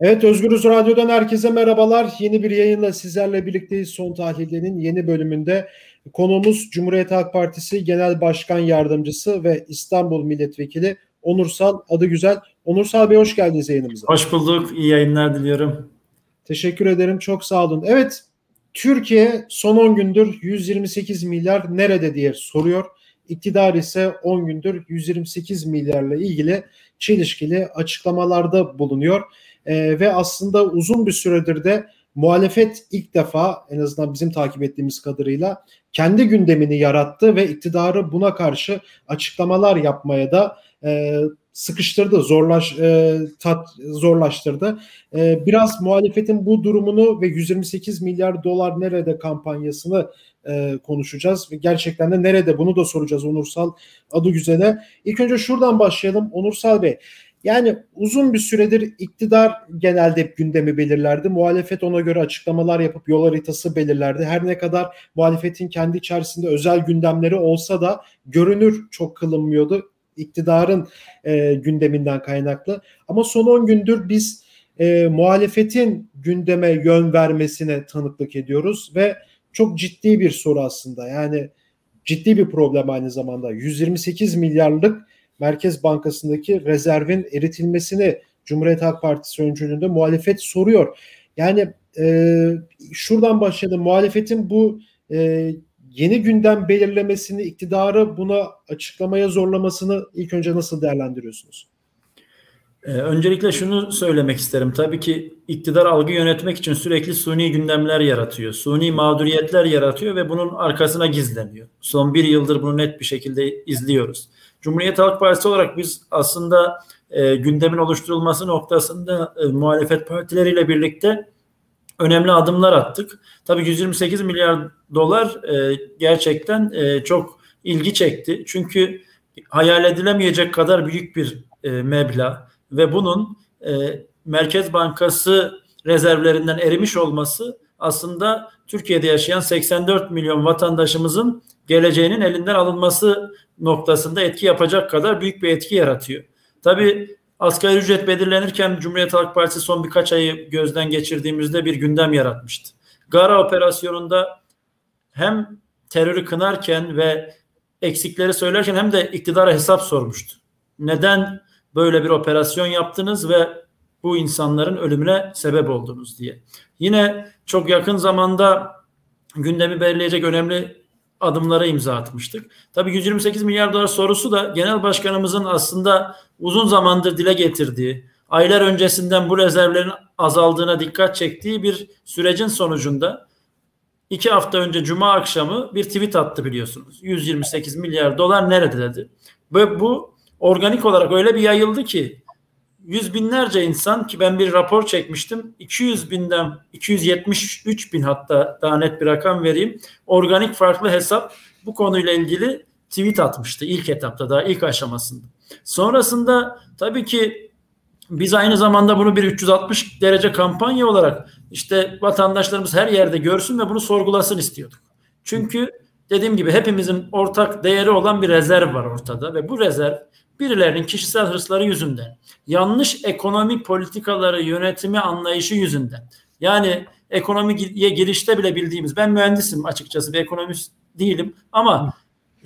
Evet Özgürüz Radyo'dan herkese merhabalar. Yeni bir yayınla sizlerle birlikteyiz. Son tahlillerinin yeni bölümünde konuğumuz Cumhuriyet Halk Partisi Genel Başkan Yardımcısı ve İstanbul Milletvekili Onursal adı güzel. Onursal Bey hoş geldiniz yayınımıza. Hoş bulduk. İyi yayınlar diliyorum. Teşekkür ederim. Çok sağ olun. Evet Türkiye son 10 gündür 128 milyar nerede diye soruyor. İktidar ise 10 gündür 128 milyarla ilgili çelişkili açıklamalarda bulunuyor e, ve aslında uzun bir süredir de muhalefet ilk defa en azından bizim takip ettiğimiz kadarıyla kendi gündemini yarattı ve iktidarı buna karşı açıklamalar yapmaya da e, sıkıştırdı, zorlaş e, tat zorlaştırdı. E, biraz muhalefetin bu durumunu ve 128 milyar dolar nerede kampanyasını e, konuşacağız ve gerçekten de nerede bunu da soracağız Onursal adı güzele. İlk önce şuradan başlayalım Onursal Bey. Yani uzun bir süredir iktidar genelde gündemi belirlerdi. Muhalefet ona göre açıklamalar yapıp yol haritası belirlerdi. Her ne kadar muhalefetin kendi içerisinde özel gündemleri olsa da görünür çok kılınmıyordu. iktidarın e, gündeminden kaynaklı. Ama son 10 gündür biz e, muhalefetin gündeme yön vermesine tanıklık ediyoruz ve çok ciddi bir soru aslında. Yani ciddi bir problem aynı zamanda. 128 milyarlık Merkez Bankası'ndaki rezervin eritilmesini Cumhuriyet Halk Partisi öncülüğünde muhalefet soruyor. Yani e, şuradan başladı. Muhalefetin bu e, yeni gündem belirlemesini, iktidarı buna açıklamaya zorlamasını ilk önce nasıl değerlendiriyorsunuz? Ee, öncelikle şunu söylemek isterim. Tabii ki iktidar algı yönetmek için sürekli suni gündemler yaratıyor. Suni mağduriyetler yaratıyor ve bunun arkasına gizleniyor. Son bir yıldır bunu net bir şekilde izliyoruz. Cumhuriyet Halk Partisi olarak biz aslında e, gündemin oluşturulması noktasında e, muhalefet partileriyle birlikte önemli adımlar attık. Tabii 128 milyar dolar e, gerçekten e, çok ilgi çekti. Çünkü hayal edilemeyecek kadar büyük bir e, meblağ ve bunun e, Merkez Bankası rezervlerinden erimiş olması aslında Türkiye'de yaşayan 84 milyon vatandaşımızın geleceğinin elinden alınması noktasında etki yapacak kadar büyük bir etki yaratıyor. Tabii asgari ücret belirlenirken Cumhuriyet Halk Partisi son birkaç ayı gözden geçirdiğimizde bir gündem yaratmıştı. Gara operasyonunda hem terörü kınarken ve eksikleri söylerken hem de iktidara hesap sormuştu. Neden böyle bir operasyon yaptınız ve bu insanların ölümüne sebep oldunuz diye. Yine çok yakın zamanda gündemi belirleyecek önemli adımlara imza atmıştık. Tabii 128 milyar dolar sorusu da genel başkanımızın aslında uzun zamandır dile getirdiği, aylar öncesinden bu rezervlerin azaldığına dikkat çektiği bir sürecin sonucunda iki hafta önce Cuma akşamı bir tweet attı biliyorsunuz. 128 milyar dolar nerede dedi. Ve bu organik olarak öyle bir yayıldı ki yüz binlerce insan ki ben bir rapor çekmiştim 200 binden 273 bin hatta daha net bir rakam vereyim organik farklı hesap bu konuyla ilgili tweet atmıştı ilk etapta daha ilk aşamasında. Sonrasında tabii ki biz aynı zamanda bunu bir 360 derece kampanya olarak işte vatandaşlarımız her yerde görsün ve bunu sorgulasın istiyorduk. Çünkü dediğim gibi hepimizin ortak değeri olan bir rezerv var ortada ve bu rezerv birilerinin kişisel hırsları yüzünden, yanlış ekonomi politikaları yönetimi anlayışı yüzünden. Yani ekonomiye girişte bile bildiğimiz, ben mühendisim açıkçası bir ekonomist değilim ama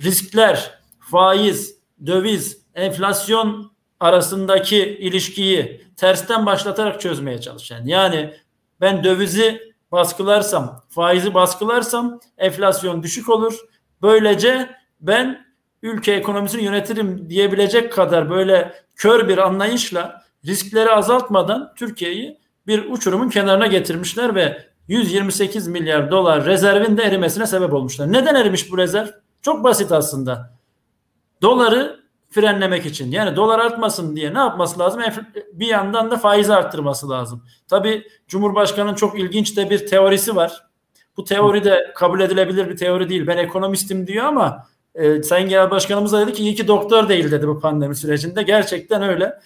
riskler, faiz, döviz, enflasyon arasındaki ilişkiyi tersten başlatarak çözmeye çalışan. Yani ben dövizi baskılarsam, faizi baskılarsam enflasyon düşük olur. Böylece ben ülke ekonomisini yönetirim diyebilecek kadar böyle kör bir anlayışla riskleri azaltmadan Türkiye'yi bir uçurumun kenarına getirmişler ve 128 milyar dolar rezervin de erimesine sebep olmuşlar. Neden erimiş bu rezerv? Çok basit aslında. Doları frenlemek için. Yani dolar artmasın diye ne yapması lazım? Bir yandan da faizi arttırması lazım. Tabi Cumhurbaşkanı'nın çok ilginç de bir teorisi var. Bu teori de kabul edilebilir bir teori değil. Ben ekonomistim diyor ama e, Sayın Genel Başkanımız da dedi ki iyi ki doktor değil dedi bu pandemi sürecinde. Gerçekten öyle.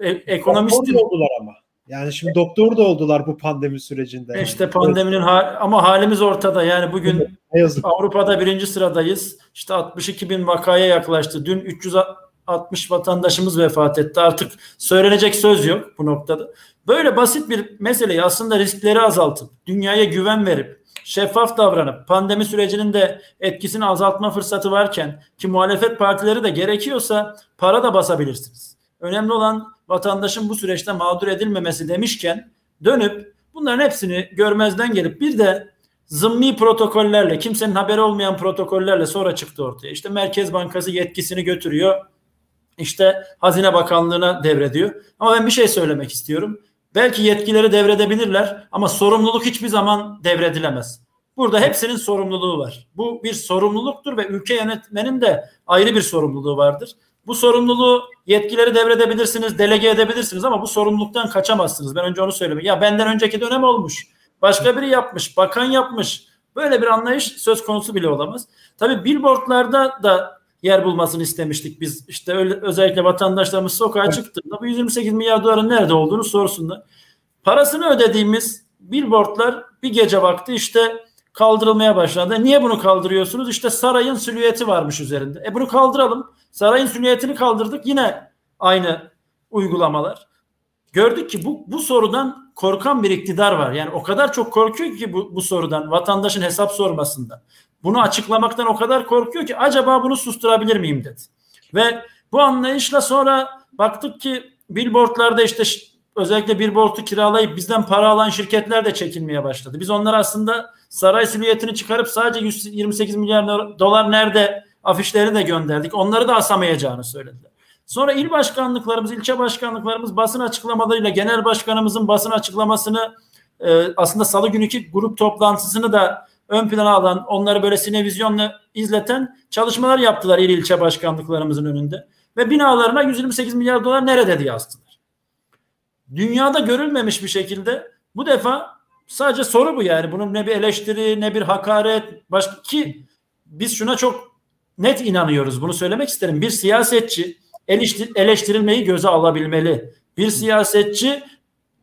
E, ekonomist oldular ama. Yani şimdi doktor da oldular bu pandemi sürecinde. İşte pandeminin ha- ama halimiz ortada. Yani bugün Avrupa'da birinci sıradayız. İşte 62 bin vakaya yaklaştı. Dün 300 60 vatandaşımız vefat etti. Artık söylenecek söz yok bu noktada. Böyle basit bir meseleyi aslında riskleri azaltıp, dünyaya güven verip, şeffaf davranıp, pandemi sürecinin de etkisini azaltma fırsatı varken ki muhalefet partileri de gerekiyorsa para da basabilirsiniz. Önemli olan vatandaşın bu süreçte mağdur edilmemesi demişken dönüp bunların hepsini görmezden gelip bir de zımni protokollerle kimsenin haberi olmayan protokollerle sonra çıktı ortaya. İşte Merkez Bankası yetkisini götürüyor. İşte Hazine Bakanlığı'na devrediyor. Ama ben bir şey söylemek istiyorum. Belki yetkileri devredebilirler ama sorumluluk hiçbir zaman devredilemez. Burada hepsinin sorumluluğu var. Bu bir sorumluluktur ve ülke yönetmenin de ayrı bir sorumluluğu vardır. Bu sorumluluğu yetkileri devredebilirsiniz, delege edebilirsiniz ama bu sorumluluktan kaçamazsınız. Ben önce onu söylemek. Ya benden önceki dönem olmuş. Başka biri yapmış, bakan yapmış. Böyle bir anlayış söz konusu bile olamaz. Tabii billboardlarda da yer bulmasını istemiştik biz. İşte öyle, özellikle vatandaşlarımız sokağa çıktığında bu 128 milyar doların nerede olduğunu sorsunlar. Parasını ödediğimiz billboardlar bir gece vakti işte kaldırılmaya başlandı. Niye bunu kaldırıyorsunuz? İşte sarayın silüeti varmış üzerinde. E bunu kaldıralım. Sarayın silüetini kaldırdık. Yine aynı uygulamalar. Gördük ki bu, bu sorudan korkan bir iktidar var. Yani o kadar çok korkuyor ki bu, bu sorudan vatandaşın hesap sormasından. Bunu açıklamaktan o kadar korkuyor ki acaba bunu susturabilir miyim dedi. Ve bu anlayışla sonra baktık ki billboardlarda işte özellikle billboardu kiralayıp bizden para alan şirketler de çekilmeye başladı. Biz onlar aslında saray silüetini çıkarıp sadece 128 milyar dolar nerede afişlerini de gönderdik. Onları da asamayacağını söylediler. Sonra il başkanlıklarımız, ilçe başkanlıklarımız basın açıklamalarıyla genel başkanımızın basın açıklamasını e, aslında salı günkü grup toplantısını da ön plana alan, onları böyle sinevizyonla izleten çalışmalar yaptılar il ilçe başkanlıklarımızın önünde. Ve binalarına 128 milyar dolar nerede diye astılar. Dünyada görülmemiş bir şekilde bu defa sadece soru bu yani. Bunun ne bir eleştiri ne bir hakaret başka ki biz şuna çok net inanıyoruz. Bunu söylemek isterim. Bir siyasetçi eleştirilmeyi göze alabilmeli. Bir siyasetçi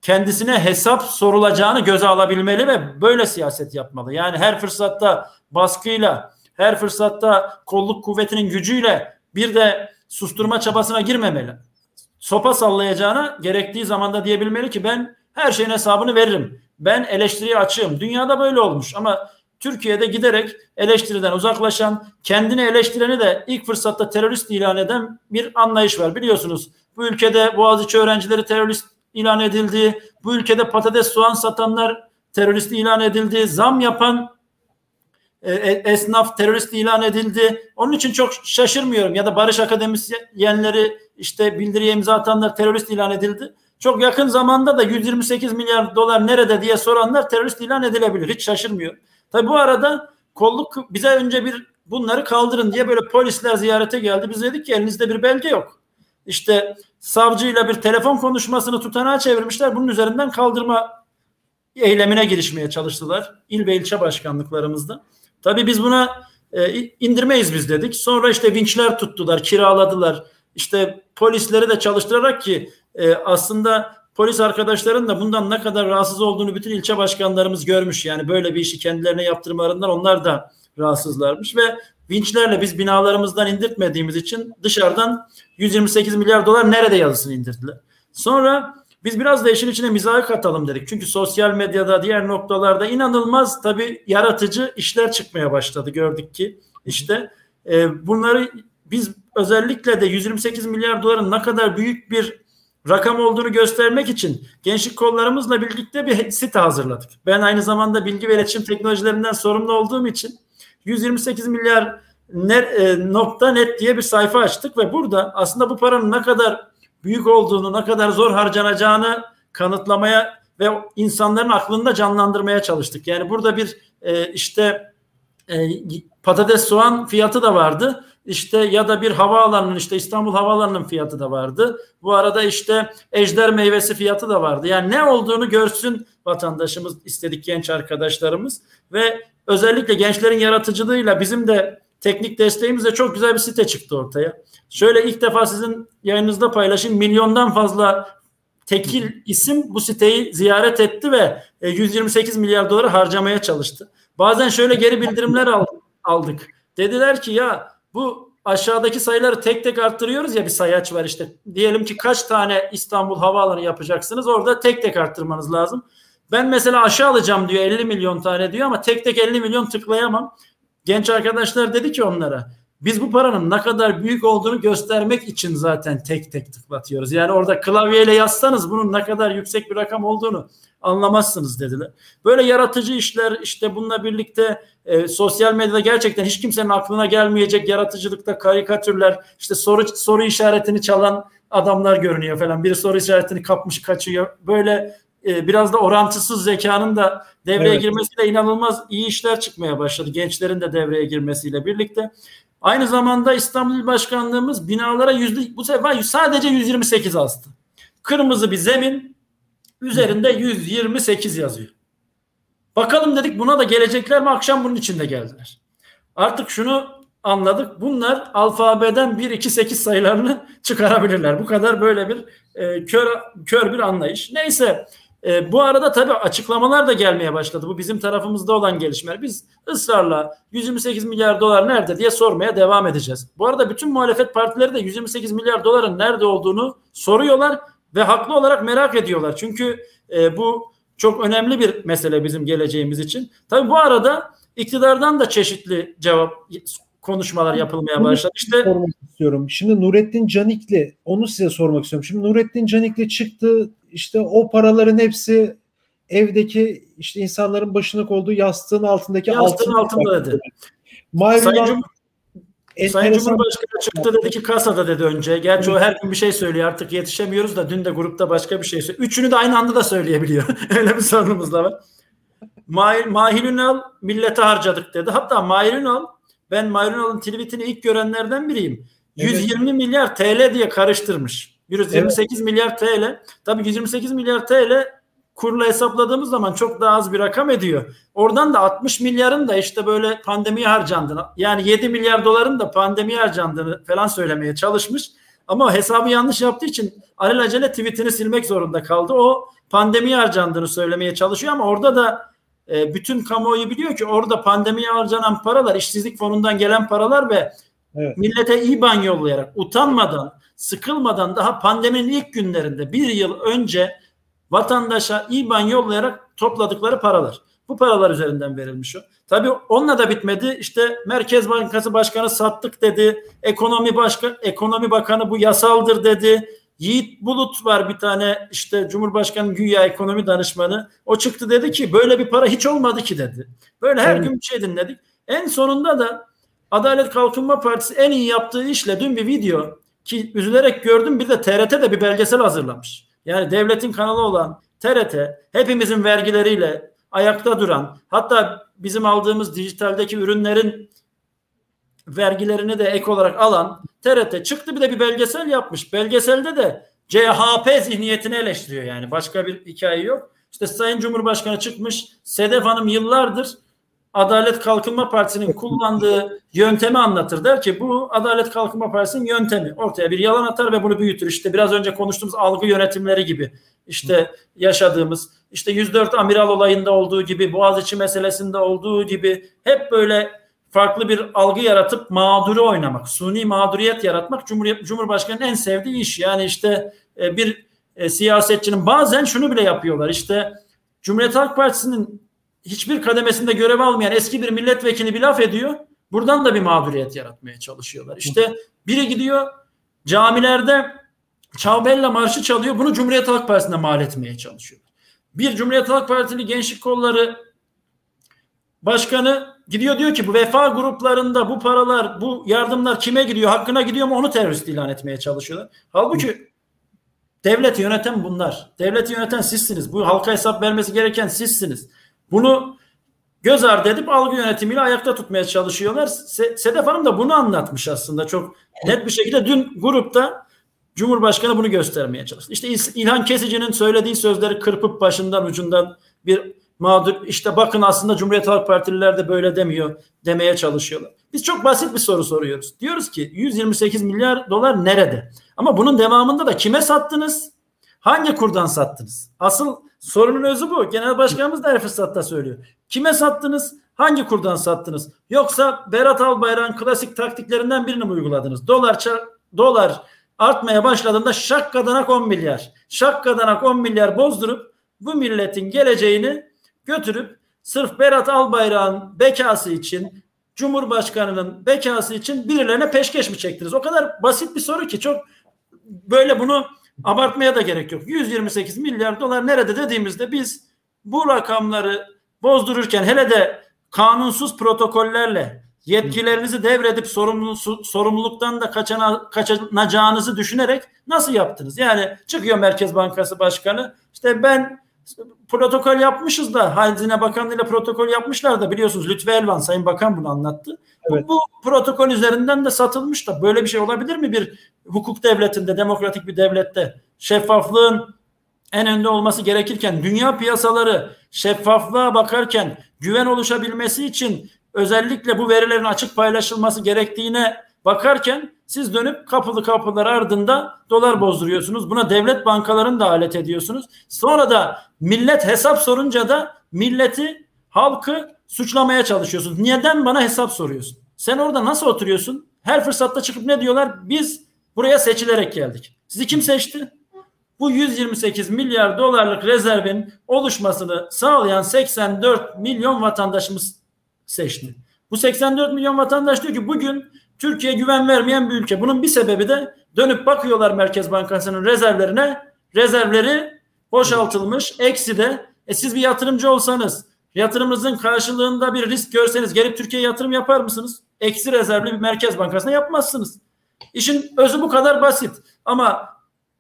kendisine hesap sorulacağını göze alabilmeli ve böyle siyaset yapmalı. Yani her fırsatta baskıyla, her fırsatta kolluk kuvvetinin gücüyle bir de susturma çabasına girmemeli. Sopa sallayacağına gerektiği zamanda diyebilmeli ki ben her şeyin hesabını veririm. Ben eleştiriye açığım. Dünyada böyle olmuş ama Türkiye'de giderek eleştiriden uzaklaşan, kendini eleştireni de ilk fırsatta terörist ilan eden bir anlayış var. Biliyorsunuz bu ülkede Boğaziçi öğrencileri terörist ilan edildi. Bu ülkede patates soğan satanlar terörist ilan edildi. Zam yapan e, e, esnaf terörist ilan edildi. Onun için çok şaşırmıyorum. Ya da barış akademisyenleri işte bildiriye imza atanlar terörist ilan edildi. Çok yakın zamanda da 128 milyar dolar nerede diye soranlar terörist ilan edilebilir. Hiç şaşırmıyor. Tabi bu arada kolluk bize önce bir bunları kaldırın diye böyle polisler ziyarete geldi. Biz dedik ki elinizde bir belge yok. İşte savcıyla bir telefon konuşmasını tutanağa çevirmişler. Bunun üzerinden kaldırma eylemine girişmeye çalıştılar. İl ve ilçe başkanlıklarımızda. Tabii biz buna e, indirmeyiz biz dedik. Sonra işte vinçler tuttular, kiraladılar. İşte polisleri de çalıştırarak ki e, aslında polis arkadaşların da bundan ne kadar rahatsız olduğunu bütün ilçe başkanlarımız görmüş. Yani böyle bir işi kendilerine yaptırmalarından onlar da rahatsızlarmış ve vinçlerle biz binalarımızdan indirtmediğimiz için dışarıdan 128 milyar dolar nerede yazısını indirdiler. Sonra biz biraz da işin içine mizahı katalım dedik. Çünkü sosyal medyada diğer noktalarda inanılmaz tabii yaratıcı işler çıkmaya başladı gördük ki. işte e, bunları biz özellikle de 128 milyar doların ne kadar büyük bir rakam olduğunu göstermek için gençlik kollarımızla birlikte bir site hazırladık. Ben aynı zamanda bilgi ve iletişim teknolojilerinden sorumlu olduğum için 128 milyar e, nokta net diye bir sayfa açtık ve burada aslında bu paranın ne kadar büyük olduğunu, ne kadar zor harcanacağını kanıtlamaya ve insanların aklında canlandırmaya çalıştık. Yani burada bir e, işte e, patates soğan fiyatı da vardı. İşte ya da bir havaalanının işte İstanbul Havaalanı'nın fiyatı da vardı. Bu arada işte ejder meyvesi fiyatı da vardı. Yani ne olduğunu görsün vatandaşımız istedik genç arkadaşlarımız ve özellikle gençlerin yaratıcılığıyla bizim de teknik desteğimizle çok güzel bir site çıktı ortaya. Şöyle ilk defa sizin yayınınızda paylaşayım. Milyondan fazla tekil isim bu siteyi ziyaret etti ve 128 e, milyar doları harcamaya çalıştı. Bazen şöyle geri bildirimler aldık. Dediler ki ya bu aşağıdaki sayıları tek tek arttırıyoruz ya bir sayaç var işte. Diyelim ki kaç tane İstanbul Havaalanı yapacaksınız orada tek tek arttırmanız lazım. Ben mesela aşağı alacağım diyor 50 milyon tane diyor ama tek tek 50 milyon tıklayamam. Genç arkadaşlar dedi ki onlara biz bu paranın ne kadar büyük olduğunu göstermek için zaten tek tek tıklatıyoruz. Yani orada klavyeyle yazsanız bunun ne kadar yüksek bir rakam olduğunu anlamazsınız dediler. Böyle yaratıcı işler işte bununla birlikte e, sosyal medyada gerçekten hiç kimsenin aklına gelmeyecek yaratıcılıkta karikatürler işte soru soru işaretini çalan adamlar görünüyor falan. Biri soru işaretini kapmış kaçıyor. Böyle e, biraz da orantısız zekanın da devreye evet. girmesiyle inanılmaz iyi işler çıkmaya başladı. Gençlerin de devreye girmesiyle birlikte. Aynı zamanda İstanbul Başkanlığımız binalara yüzde bu sefer sadece 128 astı. Kırmızı bir zemin üzerinde 128 yazıyor. Bakalım dedik buna da gelecekler mi akşam bunun içinde geldiler. Artık şunu anladık. Bunlar alfabeden 1 2 8 sayılarını çıkarabilirler. Bu kadar böyle bir e, kör kör bir anlayış. Neyse e, bu arada tabii açıklamalar da gelmeye başladı. Bu bizim tarafımızda olan gelişmeler. Biz ısrarla 128 milyar dolar nerede diye sormaya devam edeceğiz. Bu arada bütün muhalefet partileri de 128 milyar doların nerede olduğunu soruyorlar ve haklı olarak merak ediyorlar. Çünkü e, bu çok önemli bir mesele bizim geleceğimiz için. Tabii bu arada iktidardan da çeşitli cevap konuşmalar yapılmaya başladı. İşte sormak istiyorum. Şimdi Nurettin Canikli onu size sormak istiyorum. Şimdi Nurettin Canikli çıktı işte o paraların hepsi evdeki işte insanların başına koyduğu yastığın altındaki yastığın altında dedi. Sayın, Cum Sayın Cumhurbaşkanı çıktı dedi ki kasada dedi önce. Gerçi o her gün bir şey söylüyor artık yetişemiyoruz da dün de grupta başka bir şey söylüyor. Üçünü de aynı anda da söyleyebiliyor. Öyle bir sorunumuz da var. Mahir, Mahir Ünal millete harcadık dedi. Hatta Mahir Ünal ben Mahir Ünal'ın tweetini ilk görenlerden biriyim. 120 evet. milyar TL diye karıştırmış. 128 evet. milyar TL. Tabii 128 milyar TL kurla hesapladığımız zaman çok daha az bir rakam ediyor. Oradan da 60 milyarın da işte böyle pandemiye harcandığını yani 7 milyar doların da pandemiye harcandığını falan söylemeye çalışmış. Ama hesabı yanlış yaptığı için alelacele tweetini silmek zorunda kaldı. O pandemiye harcandığını söylemeye çalışıyor ama orada da e, bütün kamuoyu biliyor ki orada pandemiye harcanan paralar işsizlik fonundan gelen paralar ve evet. millete IBAN yollayarak utanmadan sıkılmadan daha pandeminin ilk günlerinde bir yıl önce vatandaşa IBAN yollayarak topladıkları paralar. Bu paralar üzerinden verilmiş o. Tabii onunla da bitmedi. İşte Merkez Bankası Başkanı sattık dedi. Ekonomi Başkan Ekonomi Bakanı bu yasaldır dedi. Yiğit Bulut var bir tane işte Cumhurbaşkanı güya ekonomi danışmanı. O çıktı dedi ki böyle bir para hiç olmadı ki dedi. Böyle her evet. gün bir şey dinledik. En sonunda da Adalet Kalkınma Partisi en iyi yaptığı işle dün bir video ki üzülerek gördüm bir de TRT de bir belgesel hazırlamış. Yani devletin kanalı olan TRT hepimizin vergileriyle ayakta duran hatta bizim aldığımız dijitaldeki ürünlerin vergilerini de ek olarak alan TRT çıktı bir de bir belgesel yapmış. Belgeselde de CHP zihniyetini eleştiriyor yani. Başka bir hikaye yok. İşte Sayın Cumhurbaşkanı çıkmış. Sedef Hanım yıllardır Adalet Kalkınma Partisi'nin kullandığı yöntemi anlatır. Der ki bu Adalet Kalkınma Partisi'nin yöntemi. Ortaya bir yalan atar ve bunu büyütür. İşte biraz önce konuştuğumuz algı yönetimleri gibi. İşte yaşadığımız işte 104 amiral olayında olduğu gibi Boğaziçi meselesinde olduğu gibi hep böyle farklı bir algı yaratıp mağduru oynamak, suni mağduriyet yaratmak Cumhuriyet Cumhurbaşkanı'nın en sevdiği iş. Yani işte e, bir e, siyasetçinin bazen şunu bile yapıyorlar. İşte Cumhuriyet Halk Partisi'nin hiçbir kademesinde görev almayan eski bir milletvekili bir laf ediyor. Buradan da bir mağduriyet yaratmaya çalışıyorlar. İşte biri gidiyor camilerde Çavbella marşı çalıyor. Bunu Cumhuriyet Halk Partisi'ne mal etmeye çalışıyorlar. Bir Cumhuriyet Halk Partili gençlik kolları başkanı gidiyor diyor ki bu vefa gruplarında bu paralar, bu yardımlar kime gidiyor, hakkına gidiyor mu onu terörist ilan etmeye çalışıyorlar. Halbuki devlet yöneten bunlar. Devleti yöneten sizsiniz. Bu halka hesap vermesi gereken sizsiniz. Bunu göz ardı edip algı yönetimiyle ayakta tutmaya çalışıyorlar. Sedef Hanım da bunu anlatmış aslında çok net bir şekilde. Dün grupta Cumhurbaşkanı bunu göstermeye çalıştı. İşte İlhan Kesici'nin söylediği sözleri kırpıp başından ucundan bir mağdur işte bakın aslında Cumhuriyet Halk Partililer de böyle demiyor demeye çalışıyorlar. Biz çok basit bir soru soruyoruz. Diyoruz ki 128 milyar dolar nerede? Ama bunun devamında da kime sattınız? Hangi kurdan sattınız? Asıl sorunun özü bu. Genel başkanımız da her fırsatta söylüyor. Kime sattınız? Hangi kurdan sattınız? Yoksa Berat Albayrak'ın klasik taktiklerinden birini mi uyguladınız? Dolar dolar artmaya başladığında şak kadanak 10 milyar. Şak kadanak 10 milyar bozdurup bu milletin geleceğini götürüp sırf Berat Albayrak'ın bekası için Cumhurbaşkanının bekası için birilerine peşkeş mi çektiniz? O kadar basit bir soru ki çok böyle bunu abartmaya da gerek yok. 128 milyar dolar nerede dediğimizde biz bu rakamları bozdururken hele de kanunsuz protokollerle yetkilerinizi devredip sorumlu, sorumluluktan da kaçana, kaçınacağınızı düşünerek nasıl yaptınız? Yani çıkıyor Merkez Bankası Başkanı işte ben protokol yapmışız da Hazine Bakanlığı ile protokol yapmışlar da biliyorsunuz Lütfü Elvan Sayın Bakan bunu anlattı. Evet. Bu, bu protokol üzerinden de satılmış da böyle bir şey olabilir mi bir hukuk devletinde, demokratik bir devlette? Şeffaflığın en önde olması gerekirken dünya piyasaları şeffaflığa bakarken güven oluşabilmesi için özellikle bu verilerin açık paylaşılması gerektiğine bakarken siz dönüp kapılı kapılar ardında dolar bozduruyorsunuz. Buna devlet bankalarını da alet ediyorsunuz. Sonra da millet hesap sorunca da milleti, halkı suçlamaya çalışıyorsunuz. Neden bana hesap soruyorsun? Sen orada nasıl oturuyorsun? Her fırsatta çıkıp ne diyorlar? Biz buraya seçilerek geldik. Sizi kim seçti? Bu 128 milyar dolarlık rezervin oluşmasını sağlayan 84 milyon vatandaşımız seçti. Bu 84 milyon vatandaş diyor ki bugün Türkiye güven vermeyen bir ülke. Bunun bir sebebi de dönüp bakıyorlar Merkez Bankası'nın rezervlerine. Rezervleri boşaltılmış. Eksi de e siz bir yatırımcı olsanız yatırımınızın karşılığında bir risk görseniz gelip Türkiye'ye yatırım yapar mısınız? Eksi rezervli bir Merkez Bankası'na yapmazsınız. İşin özü bu kadar basit. Ama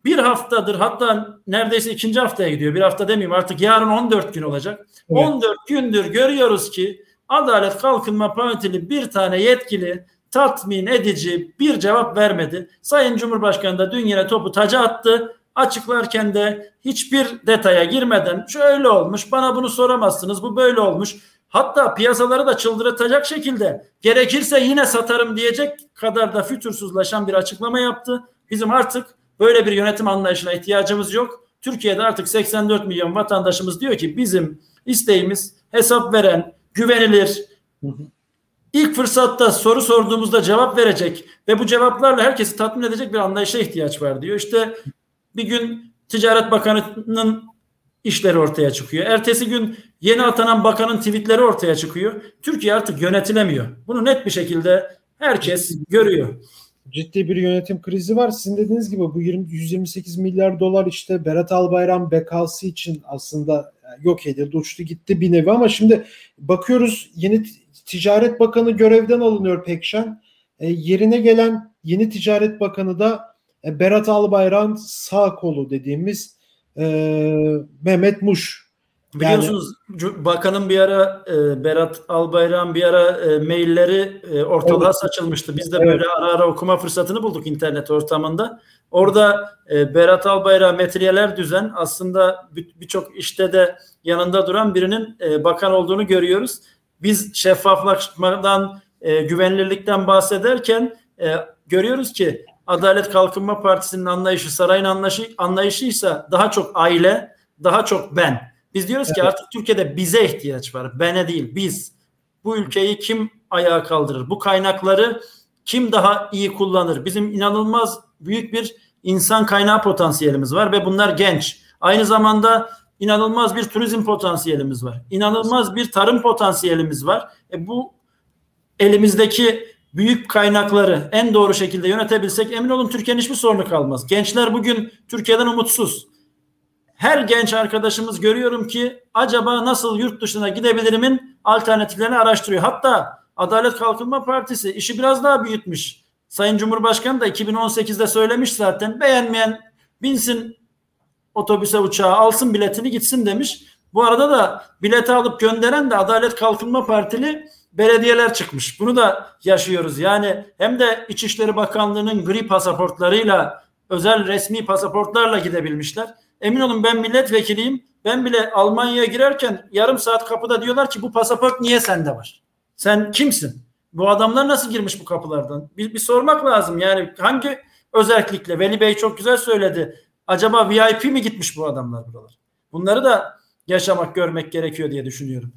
bir haftadır hatta neredeyse ikinci haftaya gidiyor. Bir hafta demeyeyim artık yarın 14 gün olacak. Evet. 14 gündür görüyoruz ki Adalet Kalkınma Partili bir tane yetkili tatmin edici bir cevap vermedi. Sayın Cumhurbaşkanı da dün yine topu taca attı. Açıklarken de hiçbir detaya girmeden şöyle olmuş bana bunu soramazsınız bu böyle olmuş. Hatta piyasaları da çıldırtacak şekilde gerekirse yine satarım diyecek kadar da fütursuzlaşan bir açıklama yaptı. Bizim artık böyle bir yönetim anlayışına ihtiyacımız yok. Türkiye'de artık 84 milyon vatandaşımız diyor ki bizim isteğimiz hesap veren, güvenilir, ilk fırsatta soru sorduğumuzda cevap verecek ve bu cevaplarla herkesi tatmin edecek bir anlayışa ihtiyaç var diyor. İşte bir gün Ticaret Bakanı'nın işleri ortaya çıkıyor. Ertesi gün yeni atanan bakanın tweetleri ortaya çıkıyor. Türkiye artık yönetilemiyor. Bunu net bir şekilde herkes görüyor. Ciddi bir yönetim krizi var. Sizin dediğiniz gibi bu 20, 128 milyar dolar işte Berat Albayrak bekası için aslında yok edildi, uçtu gitti bir nevi ama şimdi bakıyoruz yeni Ticaret Bakanı görevden alınıyor Pekşen. E, yerine gelen yeni Ticaret Bakanı da e, Berat Albayrak'ın sağ kolu dediğimiz e, Mehmet Muş. Biliyorsunuz yani, bakanın bir ara e, Berat Albayrak'ın bir ara e, mailleri e, ortalığa evet. saçılmıştı. Biz de evet. böyle ara ara okuma fırsatını bulduk internet ortamında. Orada e, Berat Albayrak metriyeler düzen aslında birçok işte de yanında duran birinin e, bakan olduğunu görüyoruz biz şeffaflaşmadan, e, güvenilirlikten bahsederken e, görüyoruz ki Adalet Kalkınma Partisi'nin anlayışı, sarayın anlayışı, anlayışıysa daha çok aile, daha çok ben. Biz diyoruz evet. ki artık Türkiye'de bize ihtiyaç var. Bene değil, biz. Bu ülkeyi kim ayağa kaldırır? Bu kaynakları kim daha iyi kullanır? Bizim inanılmaz büyük bir insan kaynağı potansiyelimiz var ve bunlar genç. Aynı zamanda inanılmaz bir turizm potansiyelimiz var. İnanılmaz bir tarım potansiyelimiz var. E bu elimizdeki büyük kaynakları en doğru şekilde yönetebilsek emin olun Türkiye'nin hiçbir sorunu kalmaz. Gençler bugün Türkiye'den umutsuz. Her genç arkadaşımız görüyorum ki acaba nasıl yurt dışına gidebilirimin alternatiflerini araştırıyor. Hatta Adalet Kalkınma Partisi işi biraz daha büyütmüş. Sayın Cumhurbaşkanı da 2018'de söylemiş zaten beğenmeyen binsin otobüse uçağa alsın biletini gitsin demiş. Bu arada da bileti alıp gönderen de Adalet Kalkınma Partili belediyeler çıkmış. Bunu da yaşıyoruz. Yani hem de İçişleri Bakanlığı'nın gri pasaportlarıyla özel resmi pasaportlarla gidebilmişler. Emin olun ben milletvekiliyim. Ben bile Almanya'ya girerken yarım saat kapıda diyorlar ki bu pasaport niye sende var? Sen kimsin? Bu adamlar nasıl girmiş bu kapılardan? Bir, bir sormak lazım. Yani hangi özellikle Veli Bey çok güzel söyledi. Acaba VIP mi gitmiş bu adamlar buralar? Bunları da yaşamak, görmek gerekiyor diye düşünüyorum.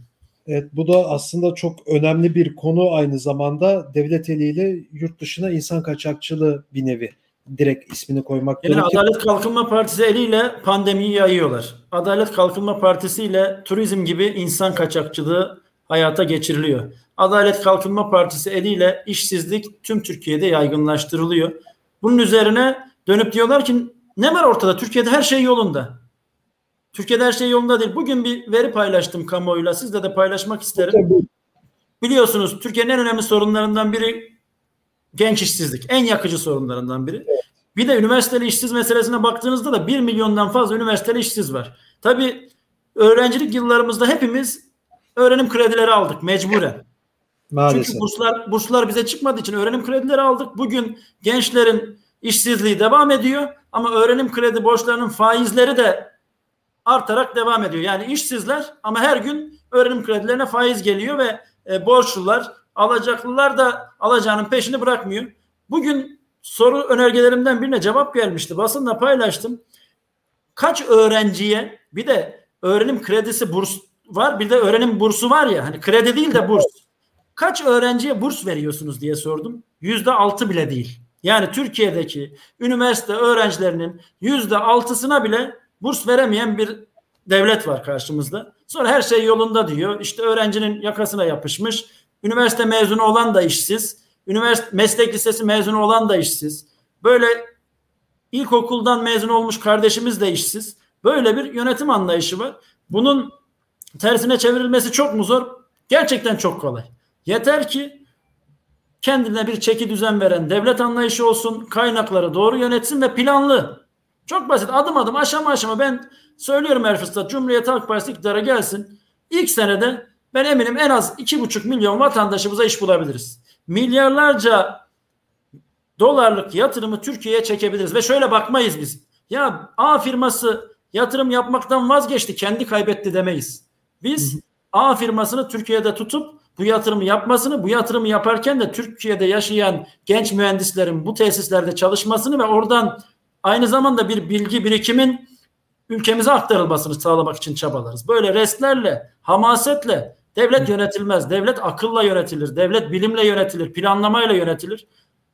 Evet bu da aslında çok önemli bir konu aynı zamanda devlet eliyle yurt dışına insan kaçakçılığı bir nevi direkt ismini koymak Yani gerekir. Adalet Kalkınma Partisi eliyle pandemiyi yayıyorlar. Adalet Kalkınma Partisi ile turizm gibi insan kaçakçılığı hayata geçiriliyor. Adalet Kalkınma Partisi eliyle işsizlik tüm Türkiye'de yaygınlaştırılıyor. Bunun üzerine dönüp diyorlar ki ne var ortada? Türkiye'de her şey yolunda. Türkiye'de her şey yolunda değil. Bugün bir veri paylaştım kamuoyuyla. Sizle de paylaşmak isterim. Tabii. Biliyorsunuz Türkiye'nin en önemli sorunlarından biri genç işsizlik. En yakıcı sorunlarından biri. Bir de üniversiteli işsiz meselesine baktığınızda da 1 milyondan fazla üniversiteli işsiz var. Tabii öğrencilik yıllarımızda hepimiz öğrenim kredileri aldık mecburen. Maalesef. Çünkü burslar burslar bize çıkmadığı için öğrenim kredileri aldık. Bugün gençlerin işsizliği devam ediyor ama öğrenim kredi borçlarının faizleri de artarak devam ediyor. Yani işsizler ama her gün öğrenim kredilerine faiz geliyor ve e, borçlular, alacaklılar da alacağının peşini bırakmıyor. Bugün soru önergelerimden birine cevap gelmişti. Basında paylaştım. Kaç öğrenciye bir de öğrenim kredisi burs var bir de öğrenim bursu var ya hani kredi değil de burs. Kaç öğrenciye burs veriyorsunuz diye sordum. Yüzde altı bile değil. Yani Türkiye'deki üniversite öğrencilerinin yüzde altısına bile burs veremeyen bir devlet var karşımızda. Sonra her şey yolunda diyor. İşte öğrencinin yakasına yapışmış. Üniversite mezunu olan da işsiz. Üniversite meslek lisesi mezunu olan da işsiz. Böyle ilkokuldan mezun olmuş kardeşimiz de işsiz. Böyle bir yönetim anlayışı var. Bunun tersine çevrilmesi çok mu zor? Gerçekten çok kolay. Yeter ki kendine bir çeki düzen veren devlet anlayışı olsun, kaynakları doğru yönetsin ve planlı. Çok basit adım adım aşama aşama ben söylüyorum her fırsat Cumhuriyet Halk Partisi iktidara gelsin. İlk senede ben eminim en az iki buçuk milyon vatandaşımıza iş bulabiliriz. Milyarlarca dolarlık yatırımı Türkiye'ye çekebiliriz ve şöyle bakmayız biz. Ya A firması yatırım yapmaktan vazgeçti kendi kaybetti demeyiz. Biz A firmasını Türkiye'de tutup bu yatırımı yapmasını, bu yatırımı yaparken de Türkiye'de yaşayan genç mühendislerin bu tesislerde çalışmasını ve oradan aynı zamanda bir bilgi birikimin ülkemize aktarılmasını sağlamak için çabalarız. Böyle restlerle, hamasetle devlet yönetilmez. Devlet akılla yönetilir. Devlet bilimle yönetilir. Planlamayla yönetilir.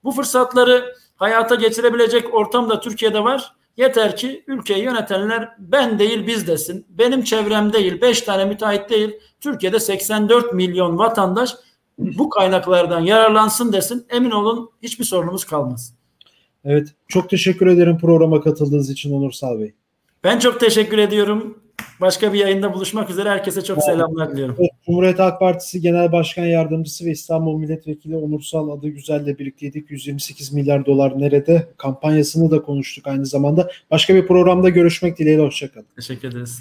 Bu fırsatları hayata geçirebilecek ortam da Türkiye'de var. Yeter ki ülkeyi yönetenler ben değil biz desin. Benim çevrem değil, 5 tane müteahhit değil. Türkiye'de 84 milyon vatandaş bu kaynaklardan yararlansın desin. Emin olun hiçbir sorunumuz kalmaz. Evet. Çok teşekkür ederim programa katıldığınız için Onursal Bey. Ben çok teşekkür ediyorum. Başka bir yayında buluşmak üzere. Herkese çok selamlar diliyorum. Evet, Cumhuriyet Halk Partisi Genel Başkan Yardımcısı ve İstanbul Milletvekili Onursal adı güzelle birlikteydik. 128 milyar dolar nerede? Kampanyasını da konuştuk aynı zamanda. Başka bir programda görüşmek dileğiyle. Hoşçakalın. Teşekkür ederiz.